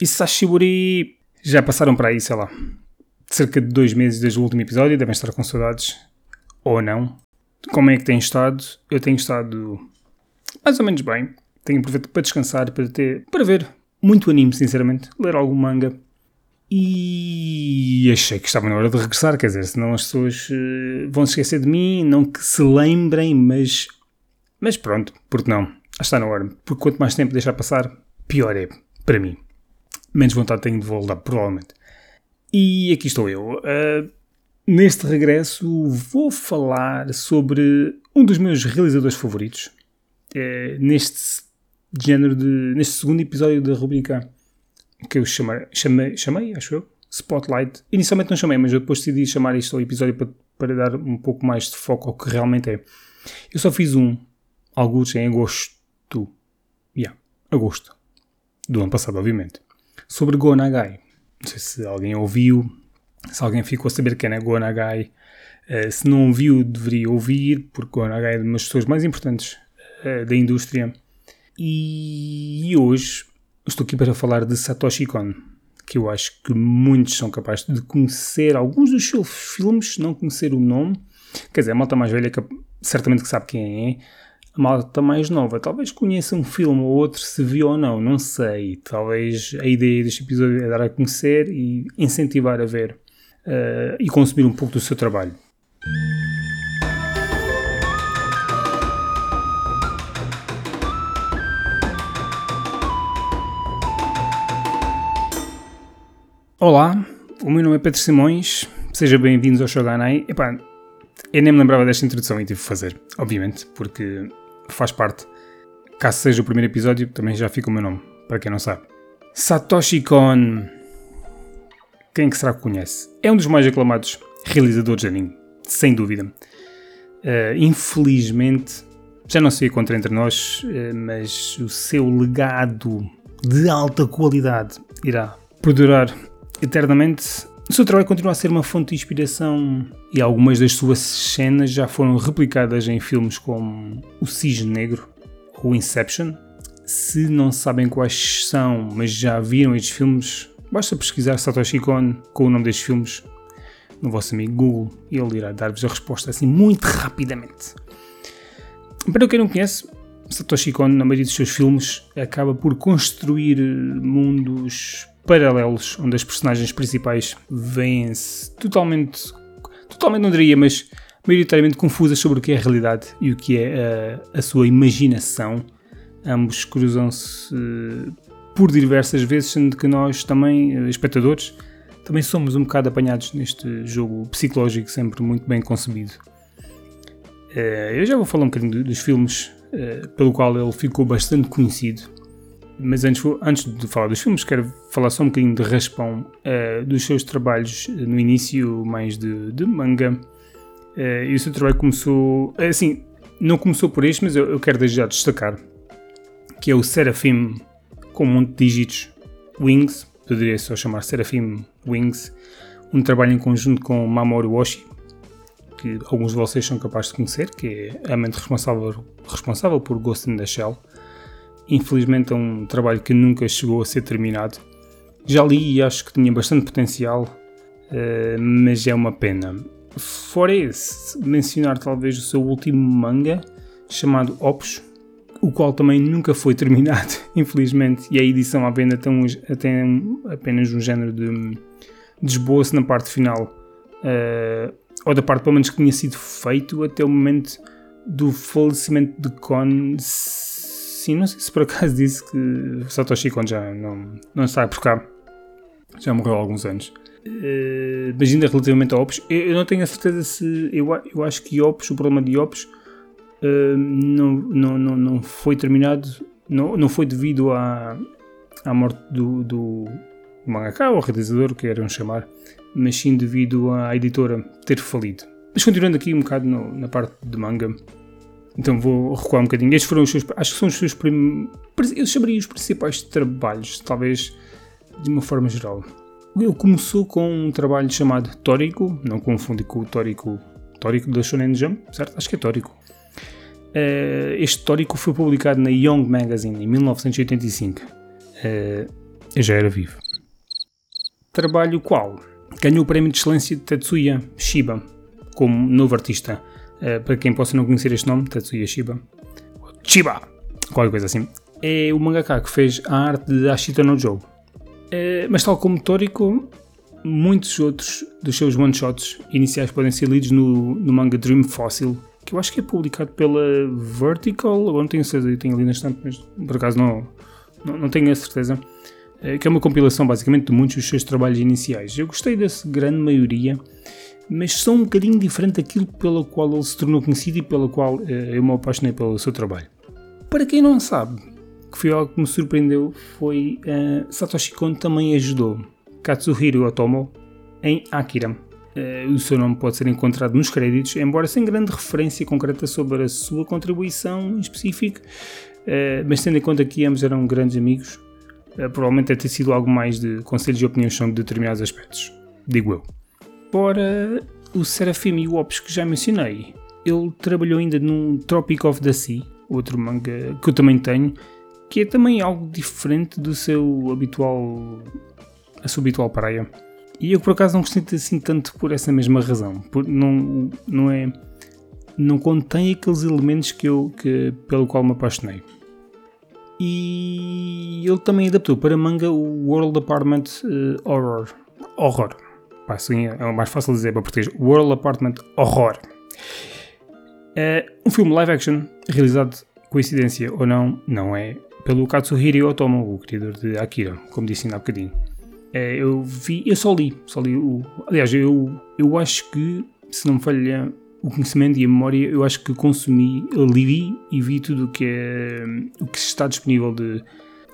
E Sashiburi já passaram para aí, sei lá, cerca de dois meses desde o último episódio, devem estar com saudades, ou não. Como é que têm estado? Eu tenho estado mais ou menos bem. Tenho aproveitado para descansar, para ter, para ver muito anime, sinceramente, ler algum manga. E achei que estava na hora de regressar, quer dizer, senão as pessoas uh, vão se esquecer de mim, não que se lembrem, mas, mas pronto, porque não? Está na hora, porque quanto mais tempo deixar passar, pior é para mim. Menos vontade tenho de voltar, provavelmente. E aqui estou eu. Uh, neste regresso vou falar sobre um dos meus realizadores favoritos. Uh, neste género de. neste segundo episódio da rubrica que eu chamei, chamei, chamei, acho eu, Spotlight. Inicialmente não chamei, mas eu depois decidi chamar isto ao episódio para, para dar um pouco mais de foco ao que realmente é. Eu só fiz um, alguns em agosto. Yeah, agosto. Do ano passado, obviamente. Sobre Go Nagai. Não sei se alguém ouviu, se alguém ficou a saber quem é Go Nagai. Uh, se não ouviu, deveria ouvir, porque Go Nagai é uma das pessoas mais importantes uh, da indústria. E, hoje estou aqui para falar de Satoshi Kon, que eu acho que muitos são capazes de conhecer alguns dos seus filmes, não conhecer o nome. Quer dizer, a malta mais velha que certamente que sabe quem é, a malta mais nova talvez conheça um filme ou outro, se viu ou não, não sei. Talvez a ideia deste episódio é dar a conhecer e incentivar a ver uh, e consumir um pouco do seu trabalho. Olá, o meu nome é Pedro Simões, sejam bem-vindos ao Shoganai. Epá, eu nem me lembrava desta introdução e tive que fazer, obviamente, porque faz parte. Caso seja o primeiro episódio, também já fica o meu nome, para quem não sabe. Satoshi Kon. Quem que será que conhece? É um dos mais aclamados realizadores de anime, sem dúvida. Uh, infelizmente, já não sei contra entre nós, uh, mas o seu legado de alta qualidade irá perdurar eternamente. O seu trabalho continua a ser uma fonte de inspiração e algumas das suas cenas já foram replicadas em filmes como O Cisne Negro ou Inception. Se não sabem quais são, mas já viram estes filmes, basta pesquisar Satoshi Kon com o nome destes filmes no vosso amigo Google e ele irá dar-vos a resposta assim muito rapidamente. Para quem não conhece, Satoshi Kon, na maioria dos seus filmes, acaba por construir mundos paralelos, onde as personagens principais vêm-se totalmente, totalmente não diria, mas maioritariamente confusas sobre o que é a realidade e o que é a, a sua imaginação. Ambos cruzam-se uh, por diversas vezes, sendo que nós também, uh, espectadores, também somos um bocado apanhados neste jogo psicológico sempre muito bem concebido. Uh, eu já vou falar um bocadinho dos filmes pelo qual ele ficou bastante conhecido mas antes, antes de falar dos filmes, quero falar só um bocadinho de raspão uh, dos seus trabalhos no início, mais de, de manga. Uh, e o seu trabalho começou. Eh, assim, não começou por este, mas eu, eu quero desde já destacar que é o Seraphim com um monte de dígitos Wings, poderia só chamar Seraphim Wings, um trabalho em conjunto com Mamoru Oshii, que alguns de vocês são capazes de conhecer, que é a mente responsável, responsável por Ghost in the Shell. Infelizmente é um trabalho que nunca chegou a ser terminado. Já li e acho que tinha bastante potencial, uh, mas é uma pena. Fora esse, mencionar talvez o seu último manga, chamado Opus, o qual também nunca foi terminado, infelizmente, e a edição à venda tem, tem apenas um género de, de esboço na parte final, uh, ou da parte pelo menos que tinha sido feito até o momento do falecimento de Kon Sim, não sei se por acaso disse que Satoshi Kon já não, não está por cá. Já morreu há alguns anos. Uh, mas ainda relativamente a Opus, eu, eu, não tenho a certeza se. Eu, eu acho que Opus, o problema de Opus, uh, não, não, não, não foi terminado. Não, não foi devido à, à morte do, do mangaka ou realizador, que queiram chamar, mas sim devido à editora ter falido. Mas continuando aqui um bocado no, na parte de manga, então vou recuar um bocadinho. Estes foram os seus. Acho que são os seus primeiros. Eu chamaria os principais trabalhos, talvez de uma forma geral. Ele começou com um trabalho chamado Tórico, não confunde com o Tórico, Tórico da Shonen Jump, certo? Acho que é Tórico. Uh, este Tórico foi publicado na Young Magazine em 1985. Uh, eu já era vivo. Trabalho qual ganhou o prémio de excelência de Tetsuya Shiba como novo artista. Uh, para quem possa não conhecer este nome, Tetsuya Shiba, Chiba, qualquer coisa assim, é o mangaka que fez a arte de Ashita no Joe. Uh, mas tal como Toriko, muitos outros dos seus one-shots iniciais podem ser lidos no, no manga Dream Fossil, que eu acho que é publicado pela Vertical, agora não tenho certeza, eu tenho ali na estante, mas por acaso não, não, não tenho a certeza. Eh, que é uma compilação basicamente de muitos dos seus trabalhos iniciais. Eu gostei dessa grande maioria, mas são um bocadinho diferente daquilo pela qual ele se tornou conhecido e pela qual uh, eu me apaixonei pelo seu trabalho. Para quem não sabe, que foi algo que me surpreendeu, foi uh, Satoshi Kon também ajudou Katsuhiro Otomo em Akira. Uh, o seu nome pode ser encontrado nos créditos, embora sem grande referência concreta sobre a sua contribuição em específico, mas tendo em conta que ambos eram grandes amigos, eh, provavelmente deve ter sido algo mais de conselhos e opiniões sobre determinados aspectos, digo eu. Para o Serafim e o Ops que já mencionei, ele trabalhou ainda num Tropic of the Sea, outro manga que eu também tenho, que é também algo diferente do seu habitual a sua habitual praia. E eu por acaso não gostei assim tanto por essa mesma razão. Por, não, não é. Não contém aqueles elementos que eu, que, pelo qual me apaixonei e ele também adaptou para manga o World Apartment uh, Horror. Horror. Pá, assim é mais fácil dizer para português. World Apartment Horror. É um filme live action realizado, coincidência ou não, não é, pelo Katsuhiro Otomo, o criador de Akira, como disse ainda há bocadinho. É, eu vi, eu só li, só li o. Aliás, eu, eu acho que, se não me falha o conhecimento e a memória, eu acho que consumi, li e vi tudo o que é o que está disponível de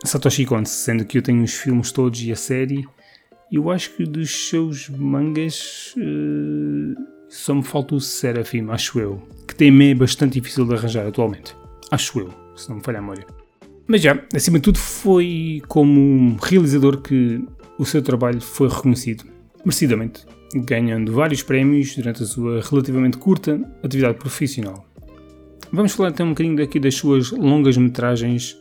Satoshi Kon, sendo que eu tenho os filmes todos e a série. Eu acho que dos seus mangas uh, só me falta o Seraphim, acho eu, que tem é bastante difícil de arranjar atualmente. Acho eu, se não me falha a memória. Mas já, acima de tudo, foi como um realizador que o seu trabalho foi reconhecido, merecidamente ganhando vários prémios durante a sua relativamente curta atividade profissional. Vamos falar então um bocadinho daqui das suas longas metragens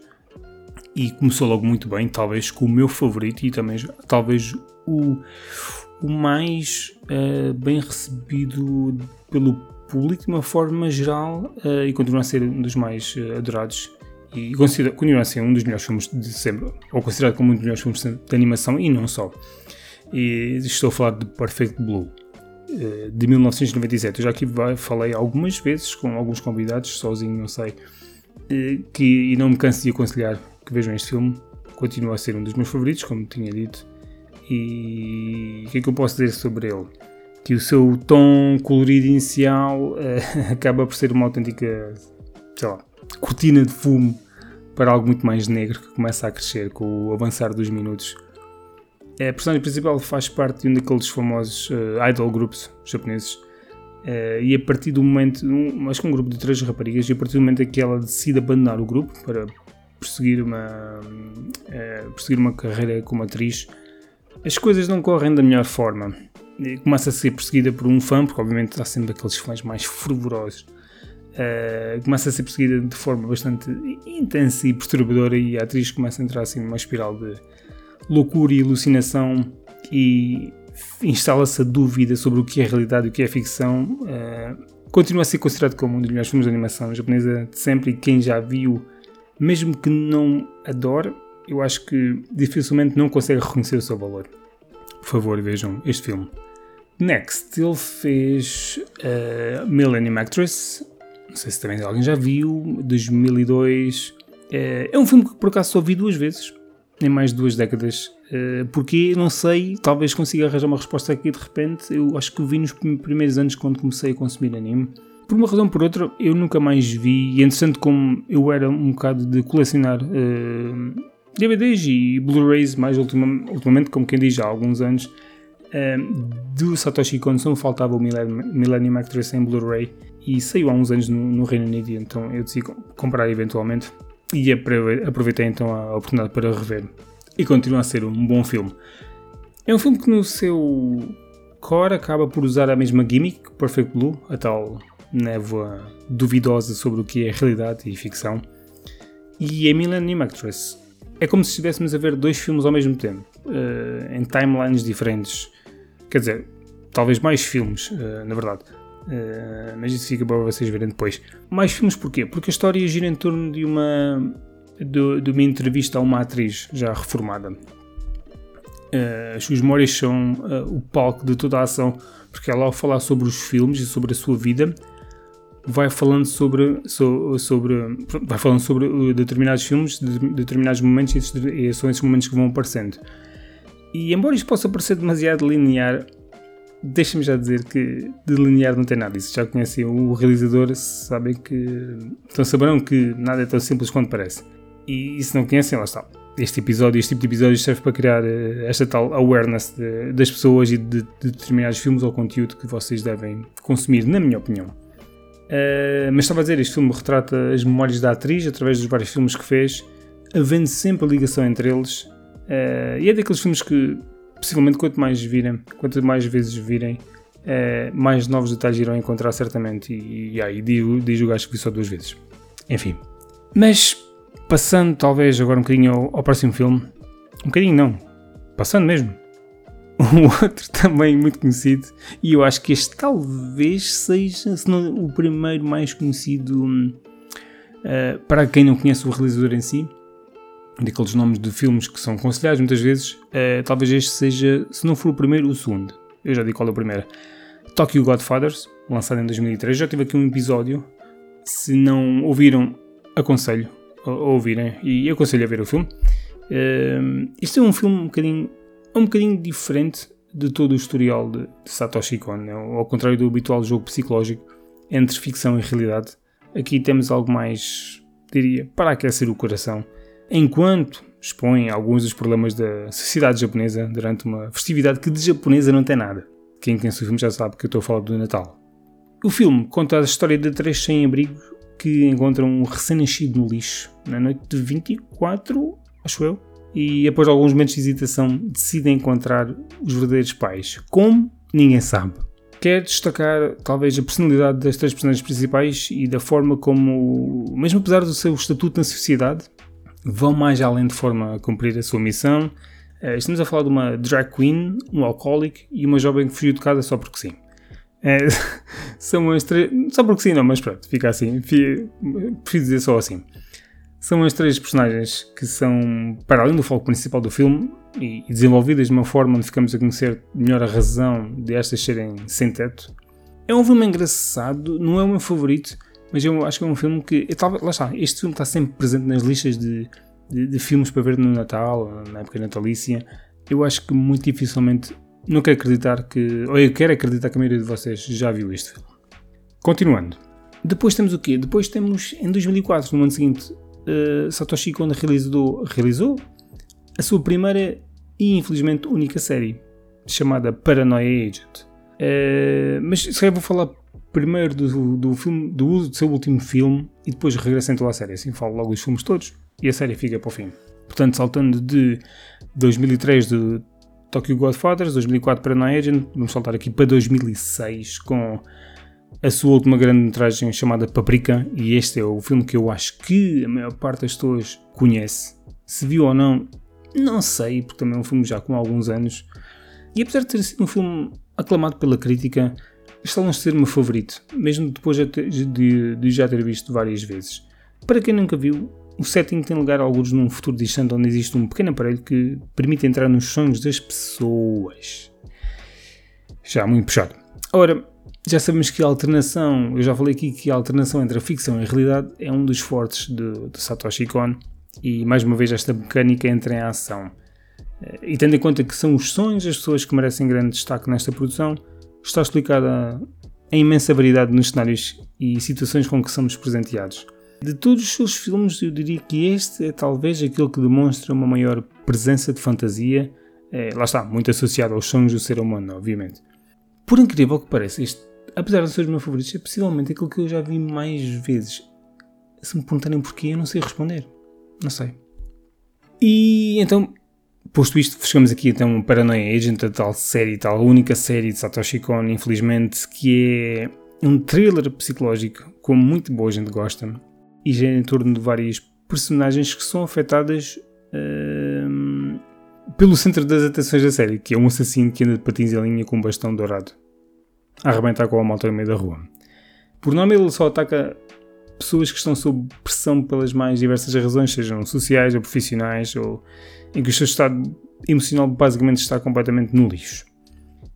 e começou logo muito bem, talvez com o meu favorito e também talvez o, o mais uh, bem recebido pelo público de uma forma geral uh, e continua a ser um dos mais uh, adorados e continua a ser um dos melhores filmes de sempre, ou considerado como um dos melhores filmes de animação e não só e estou a falar de Perfect Blue eh, de 1997. Eu já aqui falei algumas vezes com alguns convidados, sozinho, não sei, eh, que, e não me canso de aconselhar que vejam este filme. Continua a ser um dos meus favoritos, como tinha dito. E o que é que eu posso dizer sobre ele? Que o seu tom colorido inicial uh, acaba por ser uma autêntica, sei lá, cortina de fumo para algo muito mais negro que começa a crescer com o avançar dos minutos a personagem principal faz parte de um daqueles famosos uh, idol groups japoneses. Uh, e a partir do momento, um, acho que um grupo de três raparigas, e a partir do momento em que ela decide abandonar o grupo para perseguir uma, uh, perseguir uma carreira como atriz, as coisas não correm da melhor forma. E começa a ser perseguida por um fã, porque obviamente há sempre aqueles fãs mais fervorosos. Uh, começa a ser perseguida de forma bastante intensa e perturbadora, e a atriz começa a entrar assim numa espiral de loucura e alucinação e instala-se a dúvida sobre o que é realidade e o que é ficção, uh, continua a ser considerado como um dos melhores filmes de animação japonesa de sempre e quem já viu, mesmo que não adore, eu acho que dificilmente não consegue reconhecer o seu valor. Por favor, vejam este filme. Next, ele fez uh, Millennium Actress, não sei se também alguém já viu, 2002. Uh, eh, é um filme que por acaso só vi duas vezes, em mais de duas décadas. Uh, porque não sei, talvez consiga arranjar uma resposta aqui de repente. Eu acho que o vi nos primeiros anos quando comecei a consumir anime. Por uma razão ou por outra, eu nunca mais vi. E interessante como eu era um bocado de colecionar uh, eh, DVDs e Blu-rays, mais ultimamente, como quem diz há alguns anos, uh, do Satoshi Kon só me faltava o Millennium Actress em Blu-ray e saiu há uns anos no, no Reino Unido, então eu decidi comprar eventualmente e aproveitei então a oportunidade para rever. E continua a ser um bom filme. É um filme que no seu core acaba por usar a mesma gimmick Perfect Blue, a tal névoa duvidosa sobre o que é realidade e ficção. E a Millennium Actress é como se estivéssemos a ver dois filmes ao mesmo tempo, uh, em timelines diferentes. Quer dizer, talvez mais filmes, uh, na verdade. Uh, mas isso fica para vocês verem depois. Mais filmes porquê? Porque a história gira em torno de uma, de, de uma entrevista a uma atriz já reformada. as suas memórias são o palco de toda a ação, porque ela, ao falar sobre os filmes e sobre a sua vida, vai falando sobre, sobre, vai falando sobre uh, determinados filmes, de determinados momentos e são esses momentos que vão aparecendo. E embora isto possa parecer demasiado linear, deixa-me já dizer que de linear não tem nada. E se já conhecem o realizador, sabem que. Então saberão que nada é tão simples quanto parece. E se não conhecem, lá está. Este episódio, este tipo de episódio serve para criar uh, esta tal awareness de, das pessoas e de, de determinados filmes ou conteúdo que vocês devem consumir, na minha opinião. Uh, mas estava a dizer, este filme retrata as memórias da atriz através dos vários filmes que fez, havendo sempre a ligação entre eles. Uh, e é daqueles filmes que, possivelmente, quanto mais virem, quanto mais vezes virem, uh, mais novos detalhes irão encontrar certamente. E, e aí, digo, diz o gajo que vi só duas vezes. Enfim. Mas, passando talvez agora um bocadinho ao, ao próximo filme, um bocadinho não, passando mesmo um outro também muito conhecido, e eu acho que este talvez seja, se não o primeiro mais conhecido uh, para quem não conhece o realizador em si, daqueles nomes de filmes que são aconselhados muitas vezes, uh, talvez este seja, se não for o primeiro, o segundo. Eu já digo qual é o primeiro. Tokyo Godfathers, lançado em 2003. Já tive aqui um episódio. Se não ouviram, aconselho a ouvirem e aconselho a ver o filme. Uh, este é um filme um bocadinho é um bocadinho diferente de todo o historial de, de Satoshi Kon, né? ao contrário do habitual jogo psicológico entre ficção e realidade. Aqui temos algo mais, diria, para aquecer o coração, enquanto expõe alguns dos problemas da sociedade japonesa durante uma festividade que de japonesa não tem nada. Quem conhece o filme já sabe que eu estou a falar do Natal. O filme conta a história de três sem-abrigo que encontram um recém-nascido no lixo na noite de 24, acho eu, e após alguns momentos de hesitação decidem encontrar os verdadeiros pais. Como? Ninguém sabe. Quero destacar talvez a personalidade das três personagens principais e da forma como, mesmo apesar do seu estatuto na sociedade, vão mais além de forma a cumprir a sua missão. Eh, estamos a falar de uma drag queen, um alcoólico e uma jovem que fugiu de casa só porque sim. É, são as três. Só porque sim, não, mas pronto, fica assim. Prefiro dizer só assim. São as três personagens que são, para além do foco principal do filme, e, desenvolvidas de uma forma onde ficamos a conhecer melhor a razão de estas serem sem teto. É um filme engraçado, não é o meu favorito, mas eu acho que é um filme que. lá está, este filme está sempre presente nas listas de, de, de filmes para ver no Natal, na época natalícia. Eu acho que muito dificilmente. Não quero acreditar que. Ou eu quero acreditar que a maioria de vocês já viu este filme. Continuando. Depois temos o quê? Depois temos, em 2004, no ano seguinte, uh, Satoshi Kon realizou, realizou a sua primeira e infelizmente única série, chamada Paranoia Agent. Uh, mas se calhar vou falar primeiro do, do, filme, do, do seu último filme e depois regresso então à série. Assim falo logo dos filmes todos e a série fica para o fim. Portanto, saltando de 2003 de Tokyo Godfathers, 2004 Paranoia Agent, vamos saltar aqui para 2006 com a sua última grande metragem chamada Paprika, e este é o filme que eu acho que a maior parte das pessoas conhece. Se viu ou não, não sei, porque também é um filme já com alguns anos. E apesar de ter sido um filme aclamado pela crítica, está longe de ser o meu favorito, mesmo depois de, de, já ter visto várias vezes. Para quem nunca viu, o setting tem lugar a alguns num futuro distante onde existe um pequeno aparelho que permite entrar nos sonhos das pessoas. Já muito puxado. Ora, já sabemos que a alternação, eu já falei aqui que a alternação entre a ficção e a realidade é um dos fortes de, de Satoshi Kon e mais uma vez esta mecânica entra em ação. E tendo em conta que são os sonhos das pessoas que merecem grande destaque nesta produção, está explicada a imensa variedade nos cenários e situações com que somos presenteados. De todos os seus filmes, eu diria que este é talvez aquele que demonstra uma maior presença de fantasia, é, lá está, muito associado aos sonhos do ser humano, obviamente. Por incrível que pareça, este apesar de ser os meus favoritos, é possivelmente aquilo que eu já vi mais vezes. Se me perguntarem porquê, eu não sei responder. Não sei. E então, posto isto, chegamos aqui então Paranoia Agent, a tal série, tal única série de Satoshi Kon, infelizmente, que é um thriller psicológico, como muito boa gente gosta, e gira em torno de várias personagens que são afetadas uh, pelo centro das atenções da série, que é um assassino que anda de patins em linha com um bastão dourado a arrebentar com a malta no meio da rua. Por nome, ele só ataca pessoas que estão sob pressão pelas mais diversas razões, sejam sociais ou profissionais, ou em que o seu estado emocional basicamente está completamente no lixo.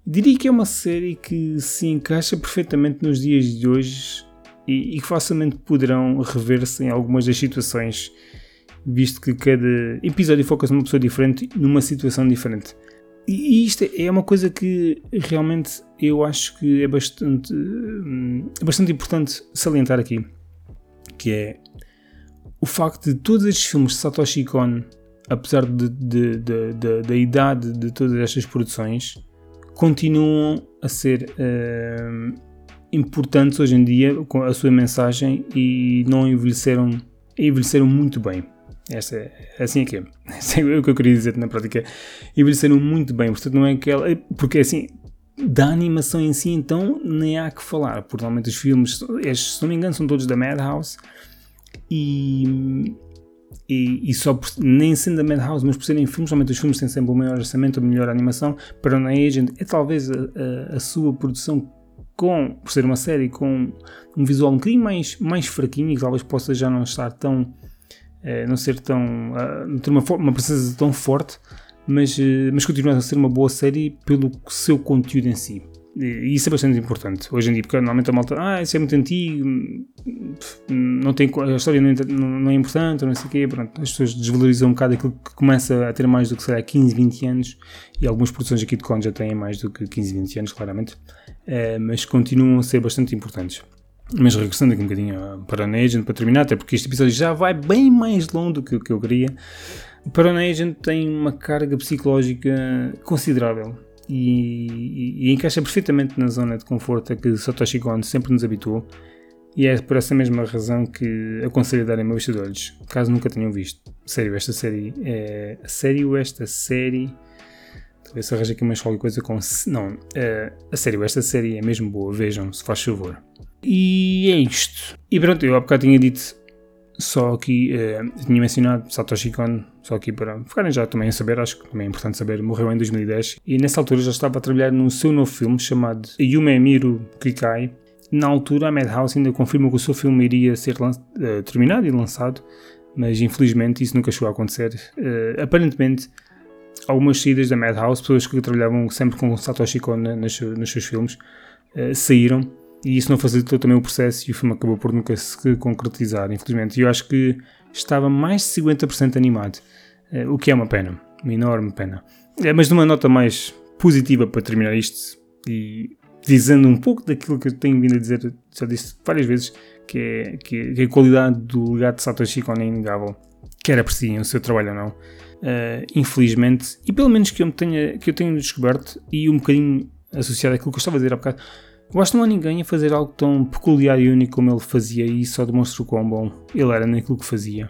Diria que é uma série que se encaixa perfeitamente nos dias de hoje e, e que facilmente poderão rever-se em algumas das situações, visto que cada episódio foca-se numa pessoa diferente, numa situação diferente. E isto é uma coisa que realmente eu acho que é bastante, hum, é bastante importante salientar aqui, que é o facto de todos estes filmes de Satoshi Kon, apesar de, de, de, da idade de todas estas produções, continuam a ser uh, importantes hoje em dia com a sua mensagem e não envelheceram, envelheceram muito bem. Esta é, assim é que é. é o que eu queria dizer na prática. Envelheceram muito bem, portanto não é aquela. Porque assim, da animação em si, então, nem há que falar. Porque normalmente os filmes, estes, se não me engano, são todos da Madhouse e. E, e só por, nem sendo da Madhouse, mas por serem filmes, normalmente os filmes têm sempre o maior orçamento, a melhor animação. Para a Agent é talvez a, a, a sua produção com, por ser uma série com um visual um bocadinho mais, mais fraquinho e que talvez possa já não estar tão é, não ser tão. Uh, ter uma, uma presença tão forte, mas, uh, mas continua a ser uma boa série pelo seu conteúdo em si. E isso é bastante importante hoje em dia, porque normalmente a malta, ah, isso é muito antigo, não tem, a história não é, não é importante, não sei o quê, pronto, as pessoas desvalorizam um bocado aquilo que começa a ter mais do que será 15, 20 anos, e algumas produções aqui de Con já têm mais do que 15, 20 anos, claramente, é, mas continuam a ser bastante importantes. Mas regressando aqui um bocadinho para a Agent para terminar, até porque este episódio já vai bem mais longo do que o que eu queria. Para a Agent tem uma carga psicológica considerável e, e, e, encaixa perfeitamente na zona de conforto a que Satoshi Kon sempre nos habituou. E é por essa mesma razão que aconselho a darem uma vista de olhos, caso nunca tenham visto. Sério, esta série é. Sério, esta série. Talvez se arranje aqui mais qualquer coisa com. Não, é, a sério, esta série é mesmo boa, vejam, se faz favor. E é isto. E pronto, eu há bocado tinha dito só aqui, uh, tinha mencionado Satoshi Kon, só aqui para ficarem já também a saber, acho que também é importante saber, morreu em 2010 e nessa altura já estava a trabalhar no seu novo filme chamado Yume Miru Kikai. Na altura a Madhouse ainda confirmou que o seu filme iria ser uh, terminado e lançado, mas infelizmente isso nunca chegou a acontecer. Uh, aparentemente, algumas saídas da Madhouse, pessoas que trabalhavam sempre com Satoshi Kon nos, nos seus filmes, saíram e isso não facilitou também o processo e o filme acabou por nunca se concretizar, infelizmente. E eu acho que estava mais de 50% animado, eh, o que é uma pena, uma enorme pena. É, mas numa nota mais positiva para terminar isto e dizendo um pouco daquilo que eu tenho vindo a dizer, já disse várias vezes, que é que, a qualidade do legado de Satoshi Kon é inegável, quer apreciem o seu trabalho ou não. Uh, infelizmente, e pelo menos que eu, tenha, que eu tenha descoberto, e um bocadinho associado àquilo que eu estava a dizer há bocado, que não há ninguém a fazer algo tão peculiar e único como ele fazia e só demonstra o quão bom ele era naquilo que fazia.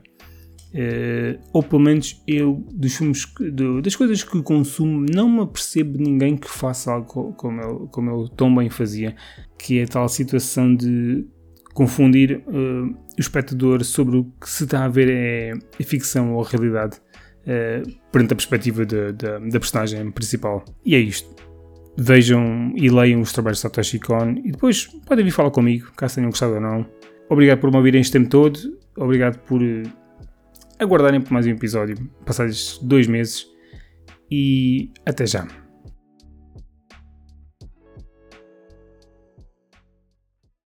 Uh, ou pelo menos eu, dos filmes, de, das coisas que consumo, não me apercebo de ninguém que faça algo como ele, como tão bem fazia, que é tal situação de confundir uh, o espectador sobre o que se está a ver é, é ficção ou realidade uh, perante a perspectiva de, de, da personagem principal. E é isto vejam e leiam os trabalhos de Satoshi Kon e depois podem vir falar comigo, caso tenham gostado ou não. Obrigado por me ouvirem este tempo todo, obrigado por eh, aguardarem por mais um episódio, passados dois meses e até já.